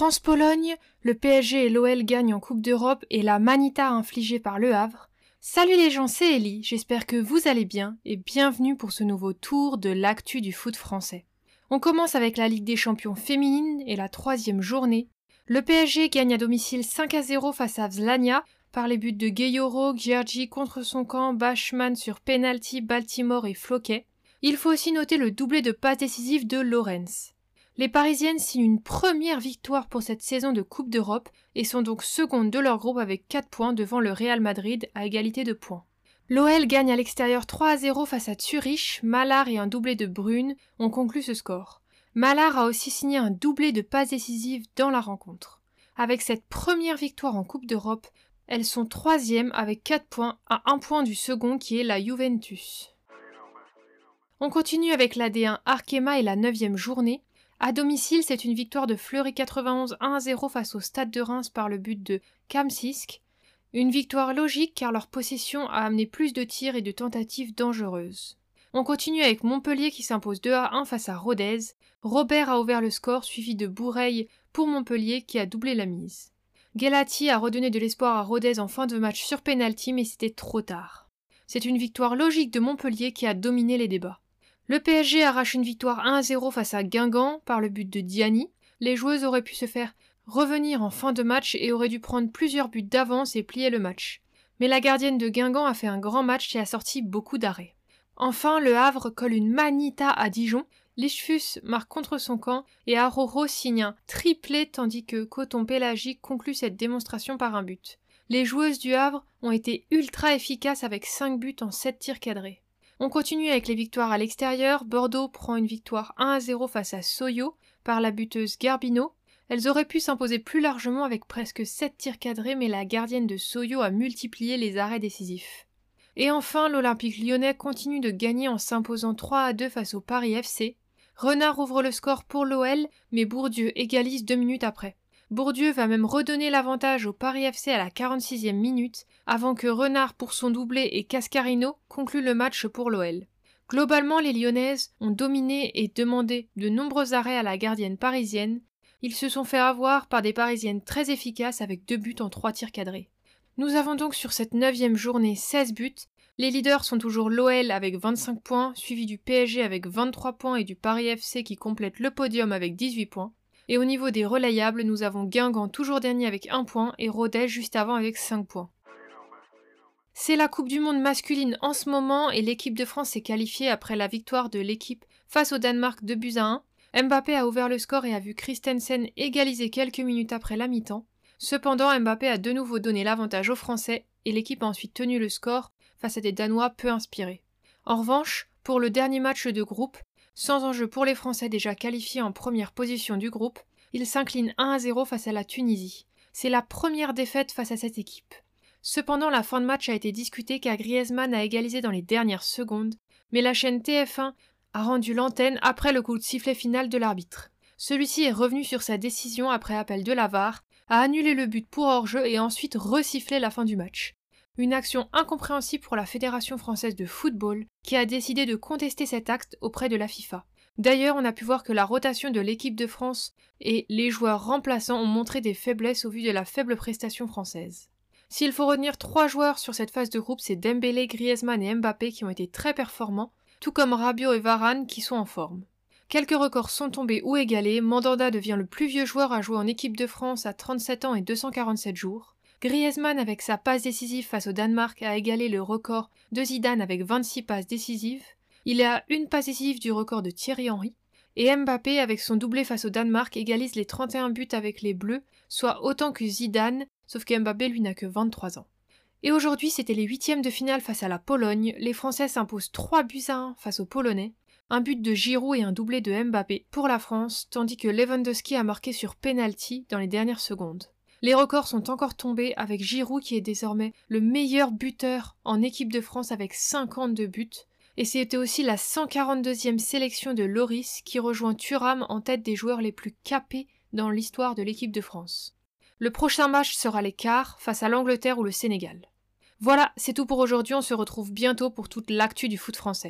France-Pologne, le PSG et l'OL gagnent en Coupe d'Europe et la manita infligée par Le Havre. Salut les gens, c'est Ellie, j'espère que vous allez bien et bienvenue pour ce nouveau tour de l'actu du foot français. On commence avec la Ligue des champions féminine et la troisième journée. Le PSG gagne à domicile 5 à 0 face à Vzlania par les buts de Gayoro, Giergi contre son camp, Bashman sur penalty, Baltimore et Floquet. Il faut aussi noter le doublé de passes décisives de Lorenz. Les Parisiennes signent une première victoire pour cette saison de Coupe d'Europe et sont donc secondes de leur groupe avec 4 points devant le Real Madrid à égalité de points. L'OL gagne à l'extérieur 3 à 0 face à Zurich, Malard et un doublé de Brune ont conclu ce score. Malard a aussi signé un doublé de passes décisives dans la rencontre. Avec cette première victoire en Coupe d'Europe, elles sont troisièmes avec 4 points à 1 point du second qui est la Juventus. On continue avec la D1 Arkema et la 9 journée. À domicile, c'est une victoire de Fleury 91 1-0 face au Stade de Reims par le but de Kamsisk. Une victoire logique car leur possession a amené plus de tirs et de tentatives dangereuses. On continue avec Montpellier qui s'impose 2 à 1 face à Rodez. Robert a ouvert le score suivi de Boureille pour Montpellier qui a doublé la mise. Gelati a redonné de l'espoir à Rodez en fin de match sur penalty mais c'était trop tard. C'est une victoire logique de Montpellier qui a dominé les débats. Le PSG arrache une victoire 1-0 face à Guingamp par le but de Diani. Les joueuses auraient pu se faire revenir en fin de match et auraient dû prendre plusieurs buts d'avance et plier le match. Mais la gardienne de Guingamp a fait un grand match et a sorti beaucoup d'arrêts. Enfin, le Havre colle une manita à Dijon. Lichfus marque contre son camp et Aroro signe un triplé tandis que Coton Pélagique conclut cette démonstration par un but. Les joueuses du Havre ont été ultra efficaces avec 5 buts en 7 tirs cadrés. On continue avec les victoires à l'extérieur. Bordeaux prend une victoire 1 à 0 face à Soyo par la buteuse Garbino. Elles auraient pu s'imposer plus largement avec presque 7 tirs cadrés, mais la gardienne de Soyo a multiplié les arrêts décisifs. Et enfin, l'Olympique lyonnais continue de gagner en s'imposant 3 à 2 face au Paris FC. Renard ouvre le score pour l'OL, mais Bourdieu égalise deux minutes après. Bourdieu va même redonner l'avantage au Paris FC à la 46e minute, avant que Renard pour son doublé et Cascarino concluent le match pour l'OL. Globalement, les Lyonnaises ont dominé et demandé de nombreux arrêts à la gardienne parisienne. Ils se sont fait avoir par des parisiennes très efficaces avec deux buts en trois tirs cadrés. Nous avons donc sur cette neuvième journée 16 buts. Les leaders sont toujours l'OL avec 25 points, suivi du PSG avec 23 points et du Paris FC qui complète le podium avec 18 points. Et au niveau des relayables, nous avons Guingamp toujours dernier avec 1 point et Rodez juste avant avec 5 points. C'est la Coupe du Monde masculine en ce moment et l'équipe de France s'est qualifiée après la victoire de l'équipe face au Danemark de buts à 1. Mbappé a ouvert le score et a vu Christensen égaliser quelques minutes après la mi-temps. Cependant, Mbappé a de nouveau donné l'avantage aux Français et l'équipe a ensuite tenu le score face à des Danois peu inspirés. En revanche, pour le dernier match de groupe, sans enjeu pour les Français déjà qualifiés en première position du groupe, ils s'inclinent 1 à 0 face à la Tunisie. C'est la première défaite face à cette équipe. Cependant, la fin de match a été discutée car Griezmann a égalisé dans les dernières secondes, mais la chaîne TF1 a rendu l'antenne après le coup de sifflet final de l'arbitre. Celui-ci est revenu sur sa décision après appel de la VAR, a annulé le but pour hors-jeu et ensuite resifflé la fin du match. Une action incompréhensible pour la Fédération française de football, qui a décidé de contester cet acte auprès de la FIFA. D'ailleurs, on a pu voir que la rotation de l'équipe de France et les joueurs remplaçants ont montré des faiblesses au vu de la faible prestation française. S'il faut retenir trois joueurs sur cette phase de groupe, c'est Dembélé, Griezmann et Mbappé qui ont été très performants, tout comme Rabiot et Varane qui sont en forme. Quelques records sont tombés ou égalés, Mandanda devient le plus vieux joueur à jouer en équipe de France à 37 ans et 247 jours. Griezmann, avec sa passe décisive face au Danemark, a égalé le record de Zidane avec 26 passes décisives. Il est à une passe décisive du record de Thierry Henry. Et Mbappé, avec son doublé face au Danemark, égalise les 31 buts avec les Bleus, soit autant que Zidane, sauf que Mbappé lui n'a que 23 ans. Et aujourd'hui, c'était les huitièmes de finale face à la Pologne. Les Français s'imposent 3 buts à 1 face aux Polonais. Un but de Giroud et un doublé de Mbappé pour la France, tandis que Lewandowski a marqué sur penalty dans les dernières secondes. Les records sont encore tombés avec Giroud qui est désormais le meilleur buteur en équipe de France avec 52 buts. Et c'était aussi la 142e sélection de Loris qui rejoint Thuram en tête des joueurs les plus capés dans l'histoire de l'équipe de France. Le prochain match sera les quarts face à l'Angleterre ou le Sénégal. Voilà, c'est tout pour aujourd'hui, on se retrouve bientôt pour toute l'actu du foot français.